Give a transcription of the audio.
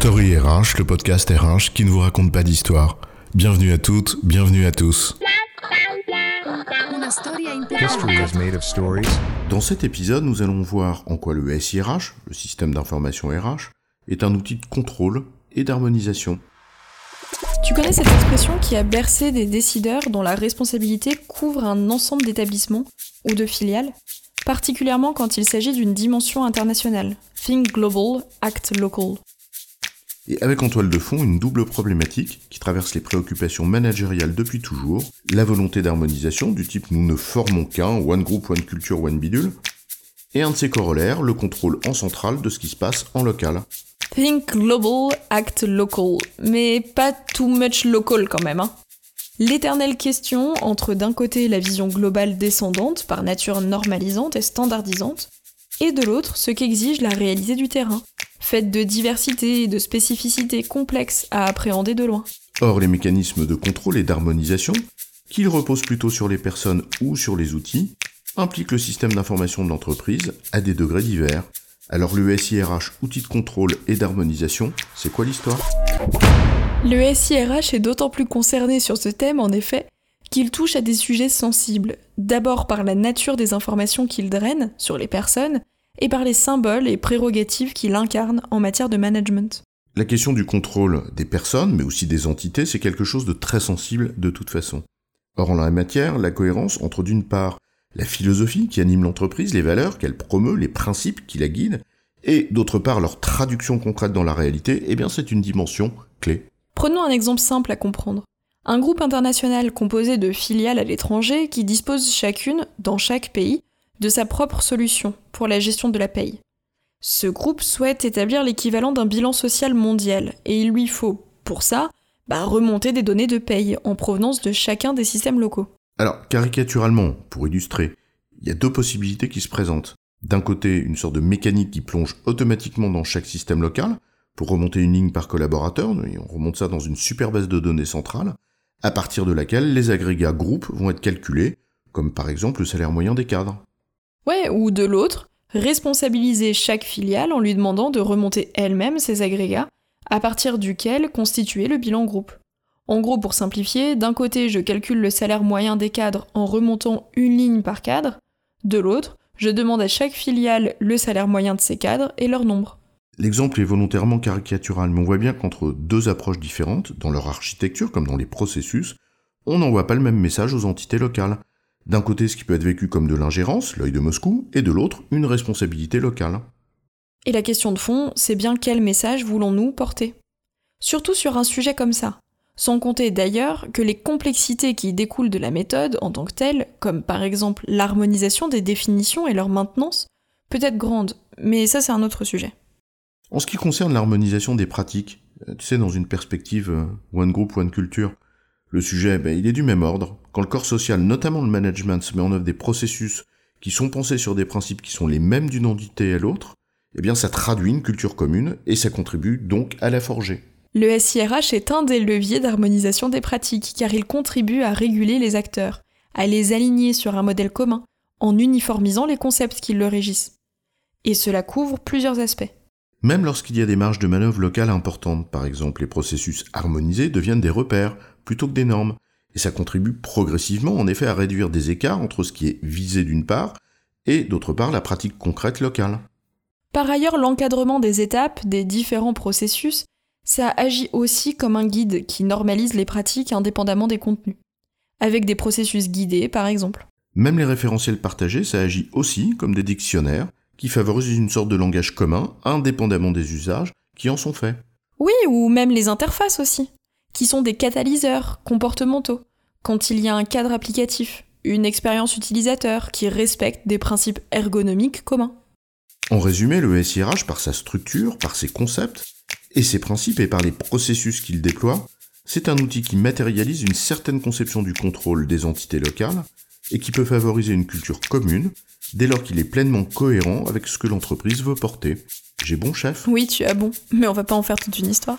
Story RH, le podcast RH qui ne vous raconte pas d'histoire. Bienvenue à toutes, bienvenue à tous. History is made of stories? Dans cet épisode, nous allons voir en quoi le SIRH, le système d'information RH, est un outil de contrôle et d'harmonisation. Tu connais cette expression qui a bercé des décideurs dont la responsabilité couvre un ensemble d'établissements ou de filiales, particulièrement quand il s'agit d'une dimension internationale. Think global, act local. Et avec en toile de fond une double problématique qui traverse les préoccupations managériales depuis toujours, la volonté d'harmonisation du type nous ne formons qu'un, one group, one culture, one bidule, et un de ses corollaires, le contrôle en centrale de ce qui se passe en local. Think global, act local. Mais pas too much local quand même. Hein. L'éternelle question entre d'un côté la vision globale descendante, par nature normalisante et standardisante, et de l'autre ce qu'exige la réalité du terrain, faite de diversité et de spécificités complexes à appréhender de loin. Or, les mécanismes de contrôle et d'harmonisation, qu'ils reposent plutôt sur les personnes ou sur les outils, impliquent le système d'information de l'entreprise à des degrés divers. Alors le SIRH, outil de contrôle et d'harmonisation, c'est quoi l'histoire? Le SIRH est d'autant plus concerné sur ce thème, en effet, qu'il touche à des sujets sensibles, d'abord par la nature des informations qu'il draine sur les personnes, et par les symboles et prérogatives qu'il incarne en matière de management. La question du contrôle des personnes, mais aussi des entités, c'est quelque chose de très sensible de toute façon. Or, en la matière, la cohérence entre d'une part la philosophie qui anime l'entreprise, les valeurs qu'elle promeut, les principes qui la guident, et d'autre part leur traduction concrète dans la réalité, eh bien c'est une dimension clé. Prenons un exemple simple à comprendre. Un groupe international composé de filiales à l'étranger qui disposent chacune, dans chaque pays, de sa propre solution pour la gestion de la paye. Ce groupe souhaite établir l'équivalent d'un bilan social mondial et il lui faut, pour ça, bah, remonter des données de paye en provenance de chacun des systèmes locaux. Alors, caricaturalement, pour illustrer, il y a deux possibilités qui se présentent. D'un côté, une sorte de mécanique qui plonge automatiquement dans chaque système local, pour remonter une ligne par collaborateur, et on remonte ça dans une super base de données centrale, à partir de laquelle les agrégats groupes vont être calculés, comme par exemple le salaire moyen des cadres. Ouais, ou de l'autre, responsabiliser chaque filiale en lui demandant de remonter elle-même ses agrégats, à partir duquel constituer le bilan groupe. En gros, pour simplifier, d'un côté, je calcule le salaire moyen des cadres en remontant une ligne par cadre, de l'autre, je demande à chaque filiale le salaire moyen de ses cadres et leur nombre. L'exemple est volontairement caricatural, mais on voit bien qu'entre deux approches différentes, dans leur architecture comme dans les processus, on n'envoie pas le même message aux entités locales. D'un côté, ce qui peut être vécu comme de l'ingérence, l'œil de Moscou, et de l'autre, une responsabilité locale. Et la question de fond, c'est bien quel message voulons-nous porter? Surtout sur un sujet comme ça. Sans compter d'ailleurs que les complexités qui découlent de la méthode en tant que telle, comme par exemple l'harmonisation des définitions et leur maintenance, peut être grande, mais ça c'est un autre sujet. En ce qui concerne l'harmonisation des pratiques, euh, tu sais, dans une perspective euh, One Group, One Culture, le sujet, ben, il est du même ordre. Quand le corps social, notamment le management, se met en œuvre des processus qui sont pensés sur des principes qui sont les mêmes d'une entité à l'autre, eh bien ça traduit une culture commune et ça contribue donc à la forger. Le SIRH est un des leviers d'harmonisation des pratiques car il contribue à réguler les acteurs, à les aligner sur un modèle commun, en uniformisant les concepts qui le régissent. Et cela couvre plusieurs aspects. Même lorsqu'il y a des marges de manœuvre locales importantes, par exemple, les processus harmonisés deviennent des repères plutôt que des normes. Et ça contribue progressivement en effet à réduire des écarts entre ce qui est visé d'une part et d'autre part la pratique concrète locale. Par ailleurs, l'encadrement des étapes, des différents processus, ça agit aussi comme un guide qui normalise les pratiques indépendamment des contenus, avec des processus guidés par exemple. Même les référentiels partagés, ça agit aussi comme des dictionnaires qui favorisent une sorte de langage commun, indépendamment des usages qui en sont faits. Oui, ou même les interfaces aussi qui sont des catalyseurs comportementaux, quand il y a un cadre applicatif, une expérience utilisateur qui respecte des principes ergonomiques communs. En résumé, le SIRH, par sa structure, par ses concepts, et ses principes et par les processus qu'il déploie, c'est un outil qui matérialise une certaine conception du contrôle des entités locales et qui peut favoriser une culture commune dès lors qu'il est pleinement cohérent avec ce que l'entreprise veut porter. J'ai bon chef? Oui, tu as bon, mais on va pas en faire toute une histoire.